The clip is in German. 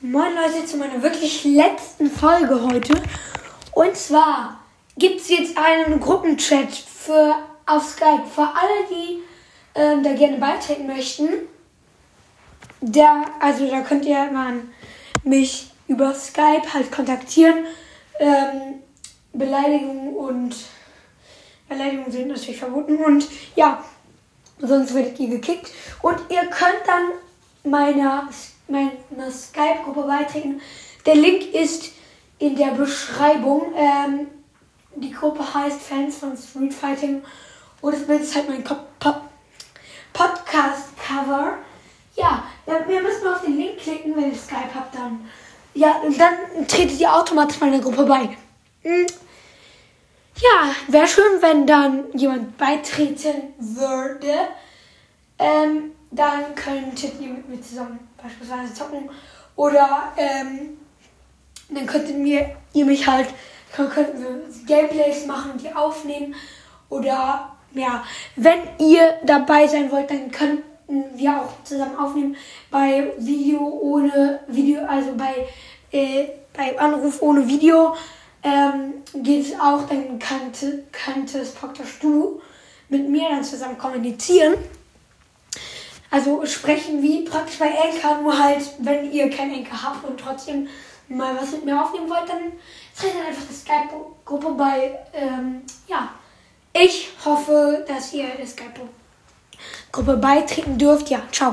Moin Leute zu meiner wirklich letzten Folge heute. Und zwar gibt es jetzt einen Gruppenchat für auf Skype für alle, die ähm, da gerne beitreten möchten. Da, also da könnt ihr mal mich über Skype halt kontaktieren. Ähm, Beleidigungen und Beleidigungen sind natürlich verboten und ja, sonst werdet ihr gekickt. Und ihr könnt dann meiner, meiner Skype-Gruppe beitreten. Der Link ist in der Beschreibung. Ähm, die Gruppe heißt Fans von Street Fighting und das Bild ist halt mein Podcast-Cover. Ja, wir müssen auf den Link klicken, wenn ihr Skype habt, dann. Ja, dann tretet ihr automatisch meiner Gruppe bei. Hm. Ja, wäre schön, wenn dann jemand beitreten würde. Ähm, dann könntet ihr mit mir zusammen beispielsweise zocken. Oder ähm, dann könntet mir, ihr mich halt, könnten wir Gameplays machen die aufnehmen. Oder ja, wenn ihr dabei sein wollt, dann könnten wir auch zusammen aufnehmen bei Video ohne Video, also bei, äh, bei Anruf ohne Video ähm, geht es auch, dann könnte, könnte es praktisch du mit mir dann zusammen kommunizieren. Also sprechen wie praktisch bei Enker, nur halt, wenn ihr keinen Enker habt und trotzdem mal was mit mir aufnehmen wollt, dann tretet einfach die Skype-Gruppe bei. Ähm, ja, ich hoffe, dass ihr der Skype-Gruppe beitreten dürft. Ja, ciao.